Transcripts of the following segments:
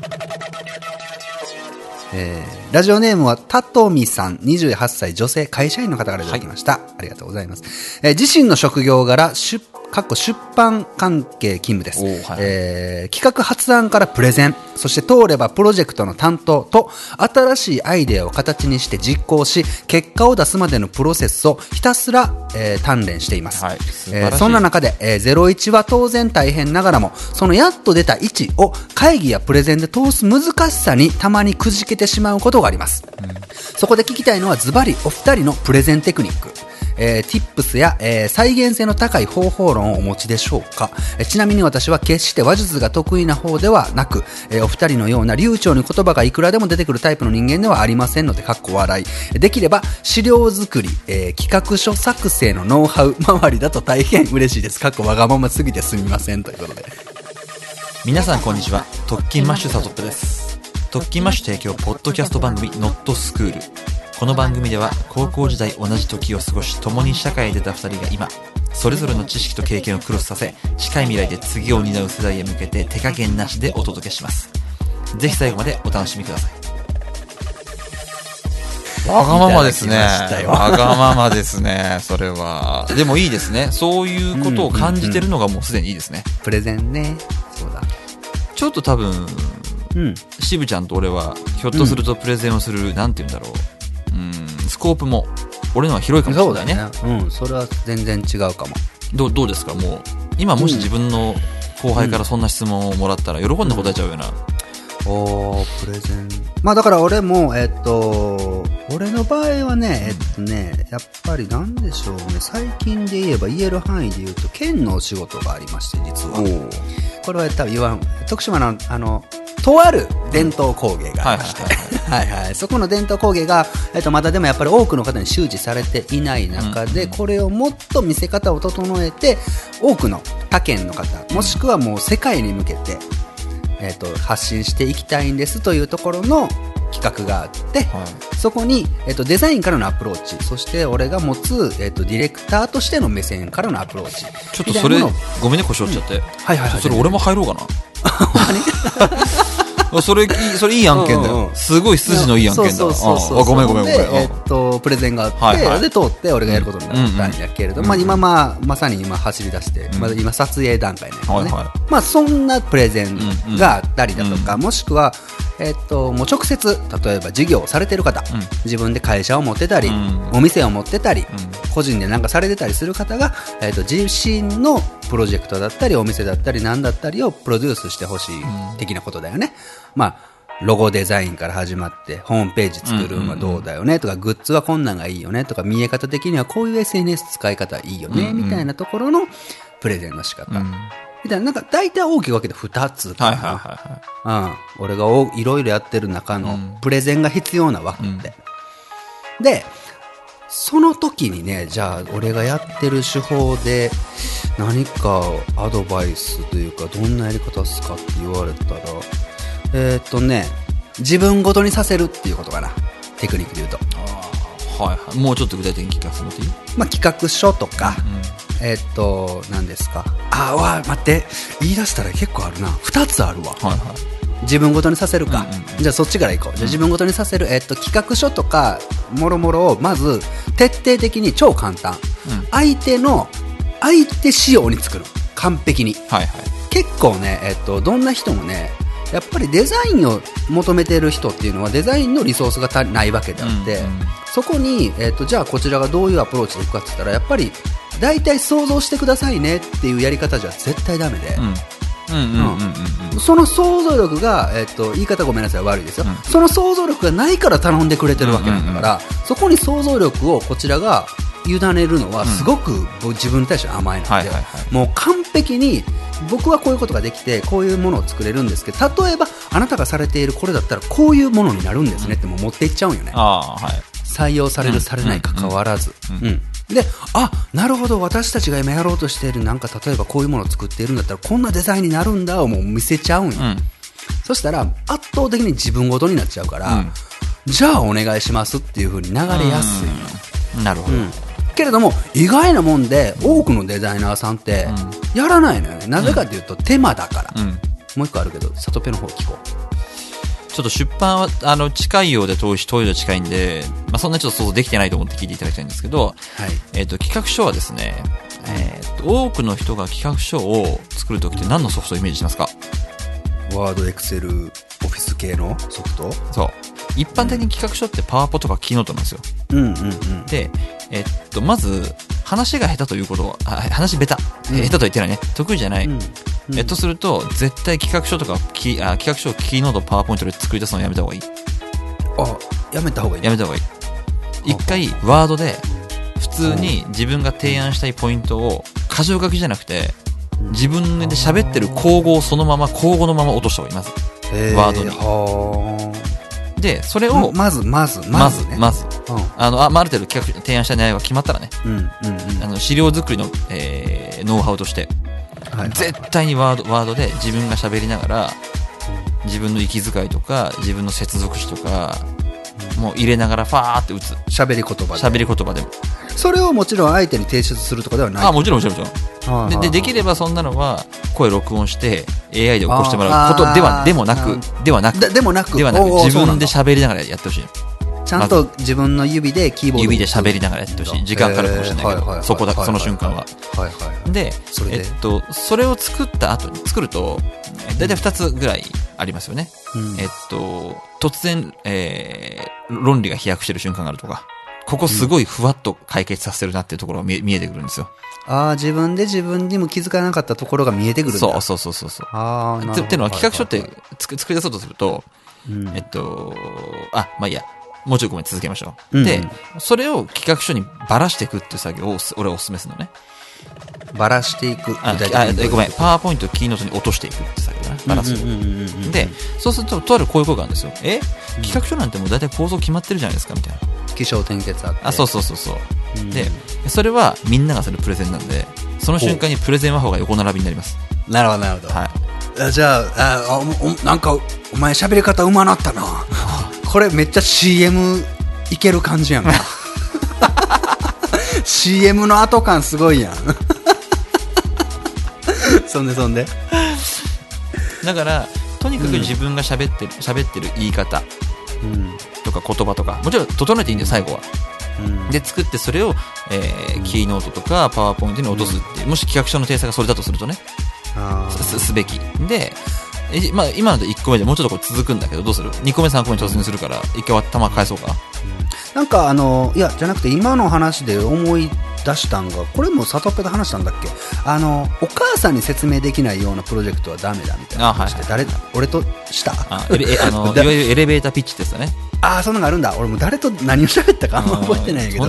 えー、ラジオネームはタトミさん、28歳女性会社員の方からいただきました。ありがとうございます。えー自身の職業柄、出、かっこ出版関係勤務です。はいえー企画発案からプレゼン、そして通ればプロジェクトの担当と、新しいアイデアを形にして実行し、結果を出すまでのプロセスをひたすら、えー鍛錬しています。はいえーそんな中で、えー01は当然大変ながらも、そのやっと出た1を会議やプレゼンで通す難しさにたまにくじけてしまうことがあります。そこで聞きたいのはズバリお二人のプレゼンテクニック。えー、tips や、えー再現性の高い方法論をお持ちでしょうか、えーちなみに私は決して話術が得意な方ではなく、えーお二人のような流暢に言葉がいくらでも出てくるタイプの人間ではありませんので、かっこ笑い。できれば資料作り、えー企画書作成のノウハウ周りだと大変嬉しいです。かっこわがまますぎてすみません。ということで。皆さんこんにちはトッキンマッシュサトップですトッキンマッシュ提供ポッドキャスト番組 Not School この番組では高校時代同じ時を過ごし共に社会に出た2人が今それぞれの知識と経験をクロスさせ近い未来で次を担う世代へ向けて手加減なしでお届けします。ぜひ最後までお楽しみください。わがままですね。わがままですねそれは。でもいいですね。そういうことを感じてるのがもうすでにいいですね。プレゼンね。そうだ。ちょっと多分うん。渋ちゃんと俺はひょっとするとプレゼンをする、なんて言うんだろううんスコープも俺のは広いかもしれないねね。うん。それは全然違うかも。どうどうですか？もう今もし自分の後輩からそんな質問をもらったら喜んで答えちゃうような、おー、プレゼン。まあだから俺も、えっと、俺の場合はね、えっとね、やっぱりなんでしょうね、最近で言えば言える範囲で言うと、県のお仕事がありまして、実は。これは多分言わん、徳島の、あの、とある伝統工芸がありまして、はいはい。そこの伝統工芸が、えっと、まだでもやっぱり多くの方に周知されていない中で、これをもっと見せ方を整えて、多くの他県の方、もしくはもう世界に向けて、えっと発信していきたいんですというところの企画があって、はそこに、えっとデザインからのアプローチそして俺が持つ、えっとディレクターとしての目線からのアプローチちょっとそれごめんね腰折っちゃって、はいはいはい。それ俺も入ろうかな。あ それいいそれいい案件だよ、すごい筋のいい案件だそうそうそうそうああごめんごめんごめん。で、えっとプレゼンがあって、で通って俺がやることになったんやけれど、うんまあ、今、まあ、まさに今走り出して、まだ今撮影段階なんよね、まあ、そんなプレゼンがあったりだとか、もしくは、えっと、もう直接例えば事業をされてる方、うん。自分で会社を持ってたり、うん。お店を持ってたり、ん。個人でなんかされてたりする方が、えっと、自身のプロジェクトだったりお店だったり何だったりをプロデュースしてほしい的なことだよね。まあロゴデザインから始まって、ホームページ作るのはどうだよねとか、グッズはこんなんがいいよねとか、見え方的にはこういう SNS 使い方いいよね、みたいなところのプレゼンの仕方。みたいな、なんか大体大きく分けて2つかな。はいはいはいはいうん。俺がおいろいろやってる中のプレゼンが必要な枠って。で、その時にね、じゃあ俺がやってる手法で何かアドバイスというか、どんなやり方すかって言われたら、えーっとね、自分ごとにさせるっていうことかな。テクニックで言うと。はいはい。もうちょっと具体的に聞かせてもらっていい？まあ、企画書とか、えーっと、何ですか。あ、わ、待って。言い出したら結構あるな。二つあるわ。はいはい。自分ごとにさせるか、うんうんじゃあそっちから行こう、じゃあ自分ごとにさせる、えっと、企画書とかもろもろをまず徹底的に超簡単、うん。相手の相手仕様に作る。完璧に。はいはい。結構ね、えっと、どんな人もねやっぱりデザインを求めてる人っていうのはデザインのリソースが足りないわけであって、うんうん。そこに、えっと、じゃあこちらがどういうアプローチでいくかって言ったらやっぱり大体想像してくださいねっていうやり方じゃ絶対ダメで、その想像力が、えっと、言い方ごめんなさい悪いですよ、うん。その想像力がないから頼んでくれてるわけなんだから、そこに想像力をこちらが委ねるのはすごく自分に対して甘いので、はいはいはい。もう完璧に僕はこういうことができてこういうものを作れるんですけど例えばあなたがされているこれだったらこういうものになるんですねってもう持っていっちゃうんよね。はい。採用される、うんされないかかわらず、うんうんであなるほど私たちが今やろうとしているなんか例えばこういうものを作っているんだったらこんなデザインになるんだをもう見せちゃうんよ、うん。そしたら圧倒的に自分ごとになっちゃうから、うん。じゃあお願いしますっていう風に流れやすいの、うん。なるほど。うんけれども意外なもんで多くのデザイナーさんってやらないのよねなぜかというと手間だから、うんもう一個あるけどサトペの方聞こうちょっと出版は、あの、近いようで遠いし、遠いようで近いんで、まあ、そんなちょっと想像できてないと思って聞いていただきたいんですけど、はい。えっ、と、企画書はですね、えっ、と、多くの人が企画書を作るときって何のソフトをイメージしますか？ワード、エクセル、オフィス系のソフト？そう。一般的に企画書ってパワポとかキーノートなんですよ。うんうんうん。で、えっと、まず、話が下手ということは、あ話下手。えうん下手とは言ってないね。得意じゃない。うんえっとすると、絶対企画書とかキあ企画書をキーノート、パワーポイントで作り出すのやめた方がいい。あ、やめた方がいい。やめた方がいい。一回、ワードで、普通に自分が提案したいポイントを、箇条書きじゃなくて、自分で喋ってる口語をそのまま、口語のまま落とした方がいい、まず。えーワードにはで、それあ。を、まず、まず、まずまずね。、まず、うんあの、あ、まあある程度企画、提案した内容が決まったらね、うんうんうん。あの、資料作りの、えー、ノウハウとして、はい絶対にワード、ワードで自分が喋りながら、自分の息遣いとか、自分の接続詞とか、もう入れながらファーって打つ。喋り言葉で。喋り言葉でも。それをもちろん相手に提出するとかではない。あ、もちろんもちろんもちろん。はいで、で、できればそんなのは、声録音して、AI で起こしてもらうことでは、でもなくあ、ではなく、ででもなく、ではなく、自分で喋りながらやってほしい。ちゃんと自分の指でキーボードを指で喋りながらやってほしい。時間かかるかもしれないけど、そこだ、はいその瞬間は。で、それで？えっと、それを作った後に、作ると、だいたい2つぐらいありますよね。うんえっと、突然、えー、論理が飛躍してる瞬間があるとか、ここすごいふわっと解決させてるなっていうところが見え見えてくるんですよ。ああ、自分で自分にも気づかなかったところが見えてくるんだ。そうそうそうそうそう。ああ、なるほどてってのは企画書っはいてつく作り出そうとすると、うんえっと、あ、まあいいや。もうちょいごめん、続けましょう。うんで、それを企画書にばらしていくっていう作業をす俺はお勧めするのね。ばらしていく。あ、あえごめん、パワーポイントをキーノートに落としていくって作業だな。ばらす。うんうんうんうんうんで、そうすると、とあるこういう声があるんですよ。え？企画書なんてもう大体構造決まってるじゃないですか、みたいな。気象転結あって。あ、そうそうそうそう。うんで、それはみんながするプレゼンなんで、その瞬間にプレゼン和法が横並びになります。なるほど、なるほど。はい。あじゃあ、あおおなんか、お前喋り方うまなったな。これめっちゃ CM いける感じやんか。CM の後感すごいやん。そんでそんで。だから、とにかく自分が喋ってる、喋ってる言い方うん。とか言葉とか、もちろん整えていいんだよ、最後は。うん、で、作ってそれを、えー、キーノートとかパワーポイントに落とすっていう、もし企画書の体裁がそれだとするとね、すすべき。で、えまあ、今ので1個目でもうちょっとこれ続くんだけど、どうする ?2 個目、3個目に突入するから、1回頭返そうか。なんかあの、いや、じゃなくて今の話で思い出したんが、これも里っぺで話したんだっけ？あの、お母さんに説明できないようなプロジェクトはダメだみたいな話で、あ誰、俺とした？あエレえあの、いわだゆるエレベーターピッチってやつだね。ああ、そんなのがあるんだ。俺も誰と何を喋ったかあんま覚えてないんやけど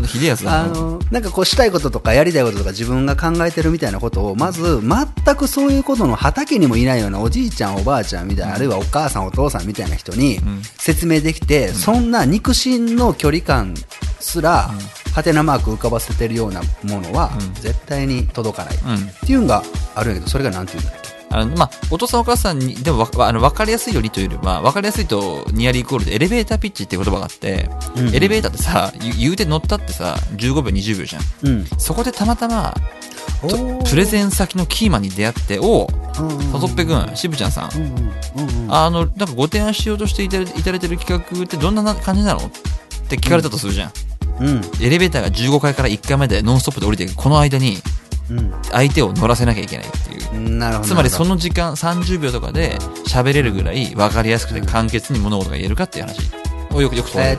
あの、なんかこうしたいこととかやりたいこととか自分が考えてるみたいなことを、まず全くそういうことの畑にもいないようなおじいちゃんおばあちゃんみたいな、あるいはお母さんお父さんみたいな人にん。説明できて、そんな肉親の距離感すら、ハテナマーク浮かばせてるようなものはうん絶対に届かない。うん。っていうのがあるんやけど、それがなんていうんだっけ？あの、まあ、お父さんお母さんに、でもあの、わかりやすいよりというよりは、わかりやすいとニアリーイコールでエレベーターピッチっていう言葉があって、うんエレベーターってさ、言う言うて乗ったってさ、15秒、20秒じゃん。うん。そこでたまたま、プレゼン先のキーマンに出会って、おうんうんうんさとっぺくん、しぶちゃんさん、うんうんうんうんあの、なんかご提案しようとしていただいてる企画ってどんなな感じなの？って聞かれたとするじゃん。うんエレベーターが15階から1階までノンストップで降りていく、この間にうん相手を乗らせなきゃいけないっていう。つまりその、の時間30秒とかで喋れるぐらい分かりやすくて簡潔に物事が言えるかっていう話をよくよく問われ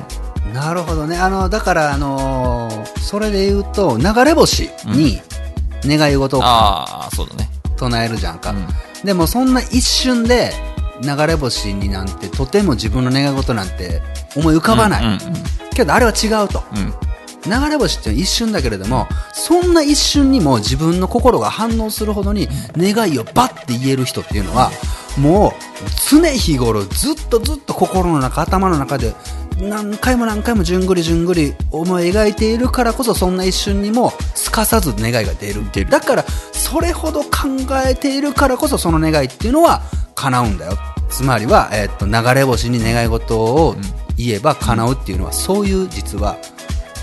えなるほどね。あの、だから、あのーそれで言うと、流れ星に願い事をああ、そうだね。唱えるじゃんか。うんでも、そんな一瞬で、流れ星になんて、とても自分の願い事なんて思い浮かばない。うんうんけど、あれは違うと。うんうん流れ星って一瞬だけれども、そんな一瞬にも自分の心が反応するほどに願いをバッて言える人っていうのは、もう常日頃ずっとずっと心の中、頭の中で何回も何回もじゅんぐりじゅんぐり思い描いているからこそそんな一瞬にもすかさず願いが出る。出るだから、それほど考えているからこそその願いっていうのは叶うんだよ。つまりは、えっと、流れ星に願い事を言えば叶うっていうのは、そういう実は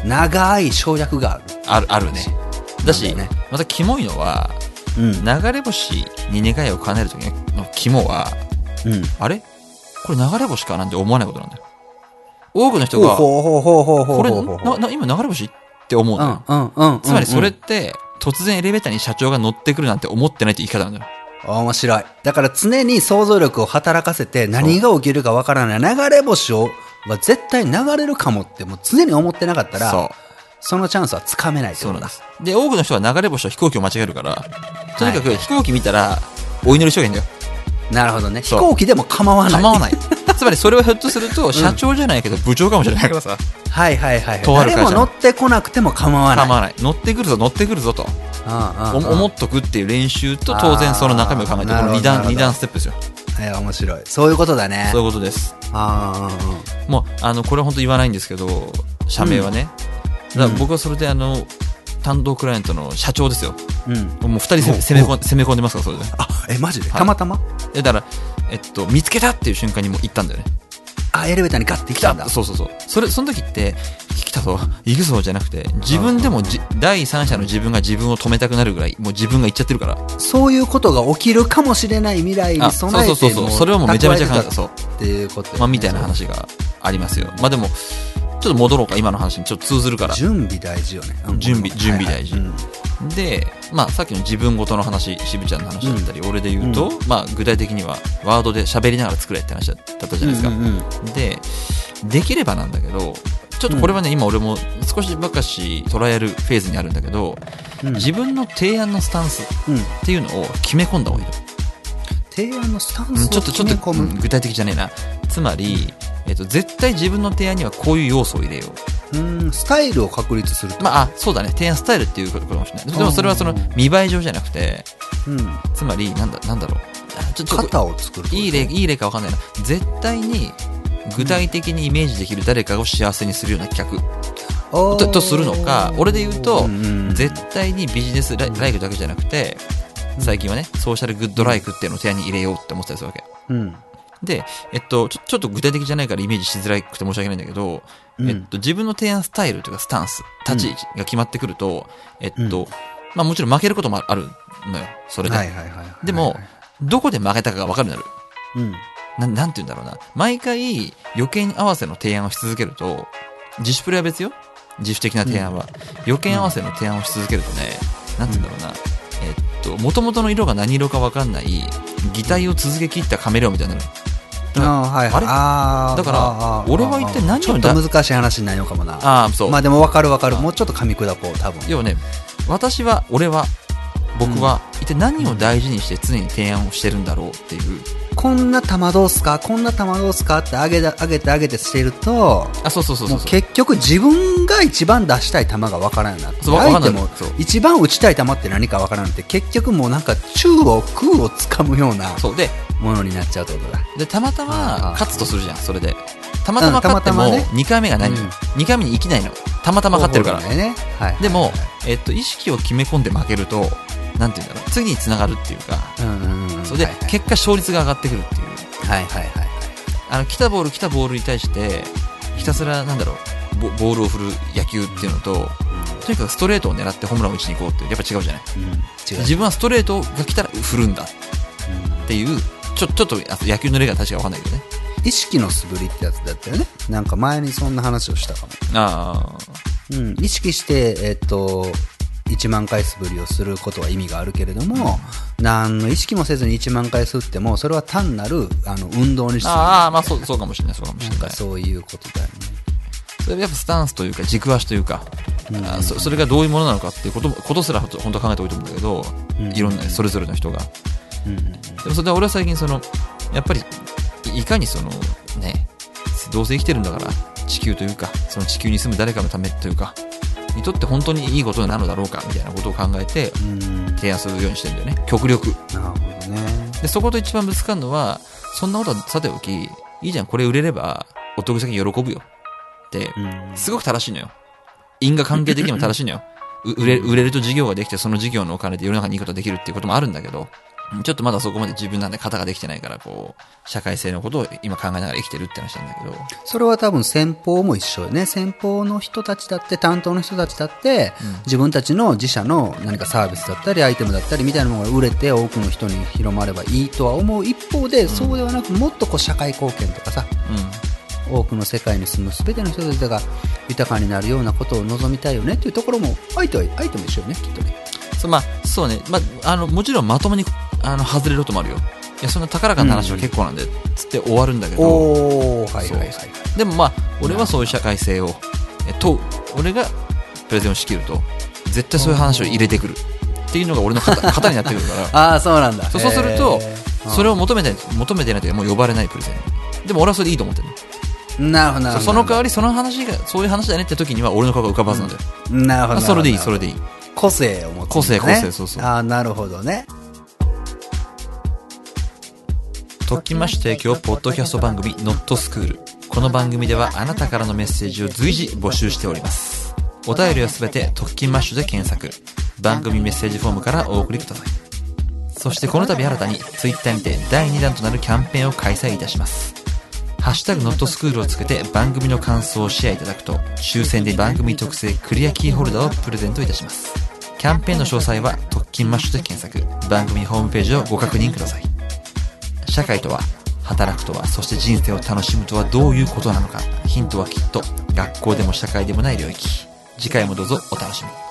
長い省略がある。ある、あるね。だし、ねまたキモいのは、うん。流れ星に願いを叶えるときの肝は、うん。あれ？これ流れ星かなんて思わないことなんだよ。多くの人が、これ、な、な、今流れ星って思うのよ。うんうんうん。つまりそれっうんて、突然エレベーターに社長が乗ってくるなんて思ってないって言い方なんだよ。面白い。だから常に想像力を働かせて何が起きるかわからない流れ星をは絶対流れるかもってもう常に思ってなかったら、そのチャンスはつかめないって。そうなんです。で、多くの人は流れ星と飛行機を間違えるから、とにかくはい飛行機見たら、お祈りしとけばいいんだよ。なるほどね。飛そう行機でも構わない。構わない。つまりそれはひょっとすると、社長じゃないけど部長かもしれないからさ。はいはいはい。とある会社誰も乗ってこなくても構わない。構わない。乗ってくるぞ、乗ってくるぞと。うんうんうんお思っとくっていう練習と当然その中身を考えて、この二るほど二段ステップですよ。いや、面白い。そういうことだね。そういうことです。ああ、もう、あの、これは本当言わないんですけど、社名はね。だから僕はそれであの、担当クライアントの社長ですよ。うん。うん。もう二人せ攻め込ん攻め込んでますから、それで。あ、え、マジで？はいたまたま？でだから、えっと、見つけたっていう瞬間にもう行ったんだよね。あ、エレベーターにガッて来たんだ。そうそうそう。それ、その時って、来たぞ、行くぞじゃなくて、自分でもじ第三者の自分が自分を止めたくなるぐらい、もう自分が行っちゃってるから。そういうことが起きるかもしれない未来にあ備えてそうそうそうそうそれはもうめちゃめちゃ考えそうっていうことねまあ、みたいな話がありますよ。まあでも、ちょっと戻ろうか、今の話にちょっと通ずるから。準備大事よね。うん準備準備大事はいはいで、まあさっきの自分ごとの話、渋ちゃんの話だったり、俺で言うと、まあ具体的にはワードで喋りながら作れって話だったじゃないですか。うんうんうんで、できればなんだけど、ちょっとこれはね、今俺も少しばかし捉えるフェーズにあるんだけど、うん自分の提案のスタンスうんっていうのを決め込んだ方がいいよ。提案のスタンうんスをちょっとちょっと、決め込む。うん具体的じゃねえな。つまり、えっと、絶対自分の提案にはこういう要素を入れよう。うん、スタイルを確立すると。まあ、あ、そうだね。提案スタイルっていうことかもしれない。でもそれはその見栄え上じゃなくて、うん。つまり、なんだ、なんだろう。あちょっと型を作る。いい例、いい例かわかんないな。絶対に、具体的にイメージできる誰かを幸せにするような企画おーととするのか、俺で言うと、うんうん絶対にビジネスライライクだけじゃなくて、最近はね、ソーシャルグッドライクっていうのを提案に入れようって思ってたりするわけ。うん。で、えっと、ちょちょっと具体的じゃないからイメージしづらくて申し訳ないんだけど、うんえっと、自分の提案スタイルというかスタンス、立ち位置が決まってくると、えっと、まあもちろん負けることもあるのよ、それで。でも、どこで負けたかが分かるようになる。うん。ななんて言うんだろうな。毎回余計に合わせの提案をし続けると、自主プレは別よ。自主的な提案は。余計合わせの提案をし続けるとね、なんて言うんだろうな。えっと、元々の色が何色か分かんない、擬態を続け切ったカメレオンみたいになる。ああ、はいはい。あれ？だから俺は一体何をちょっと難しい話になるのかもな。ああ、そう。まあでも分かる分かる。あもうちょっと噛み砕こう、多分。要はね、私は、俺は、僕は、一体何を大事にして常に提案をしてるんだろうっていう。こんな玉どうすか？こんな玉どうすか？って上げて、上げて、上げてしてると、あ、そうそうそう結局自分が一番出したい球が分からんな相手も一番打ちたい球って何か分からんって結局もうなんか中を空を掴むようなそう。で、ものになっちゃうってことだ。で、たまたあまあ勝つとするじゃん、それで。たまたま勝っても、たまね2回目がないのよ。2回目に生きないの。たまたま勝ってるから。ね。はい。でも、えっと、意識を決め込んで負けると、なんて言うんだろう。次に繋がるっていうか、うんうんうん。それではい、はい結果勝率が上がってくるっていう。はいはいはい。あの、来たボール来たボールに対して、ひたすら、なんだろう、ボボールを振る野球っていうのと、とにかくストレートを狙ってホームランを打ちに行こうって、やっぱ違うじゃない。うん。自分はストレートが来たら振るんだっていう、ちょ、ちょっと、野球の例が確かわかんないけどね。意識の素振りってやつだったよね。なんか前にそんな話をしたかも。あうん。意識して、えっと、1万回素振りをすることは意味があるけれども、何の意識もせずに1万回吸っても、それは単なる、あの、運動にすあ。る。ああ、まあそう、そうかもしれない、そうかもしれない。そういうことだよね。それやっぱスタンスというか軸足というか、あそそれがどういうものなのかっていうこともことすら本当は考えておいてるんだけど、うんいろんなそれぞれの人がうんうんでもそれで俺は最近そのやっぱりいいかにそのねどうせ生きてるんだから地球というかその地球に住む誰かのためというかにとって本当にいいことなのだろうかみたいなことを考えて。提案するようにしてるんだよね極力なるほどね。でそこと一番ぶつかるのはそんなことはさておきいいじゃんこれ売れればお得意先喜ぶよってうん。すごく正しいのよ。因果関係的にも正しいのよ。う売れ売れると事業ができて、その事業のお金で世の中にいいことができるっていうこともあるんだけど、ちょっとまだそこまで自分なんで型ができてないから、こう、社会性のことを今考えながら生きてるって話なんだけど。それは多分先方も一緒よね。先方の人たちだって、担当の人たちだって、自分たちの自社の何かサービスだったり、アイテムだったりみたいなものが売れて多くの人に広まればいいとは思う一方で、そうではなくもっとこう社会貢献とかさ、多くの世界に住む全ての人たちが豊かになるようなことを望みたいよねっていうところも、相手は、相手も一緒よね、きっとね。そう、まあ、そうね。まあ、あの、もちろんまともに、あの、外れることもあるよ。いや、そんな高らかな話は結構なんで、つって終わるんだけど。でもまあ、俺はそういう社会性を、え問う。俺がプレゼンを仕切ると、絶対そういう話を入れてくる。っていうのが俺の型 型になってくるから。ああ、そうなんだ。そうするとそれを求めて、求めてないともう呼ばれないプレゼン。でも俺はそれでいいと思ってるの。なるほど、なるほど。その代わり、その話が、そういう話だねって時には俺の顔が浮かばずなんだよ。なるほど。それでいい、それで。でいい。個性を持つね、個性個性そうそう。ああ、なるほどね。トッキンマッシュ提供ポッドキャスト番組 Not School この番組ではあなたからのメッセージを随時募集しております。お便りはすべてトッキンマッシュで検索。番組メッセージフォームからお送りください。そしてこの度新たに Twitter にて第2弾となるキャンペーンを開催いたします。ハッシュタグ Not School をつけて番組の感想をシェアいただくと抽選で番組特製クリアキーホルダーをプレゼントいたしますキャンペーンの詳細はトッキンマッシュで検索。番組ホームページをご確認ください。社会とは働くとはそして人生を楽しむとはどういうことなのか。ヒントはきっと学校でも社会でもない領域。次回もどうぞお楽しみに。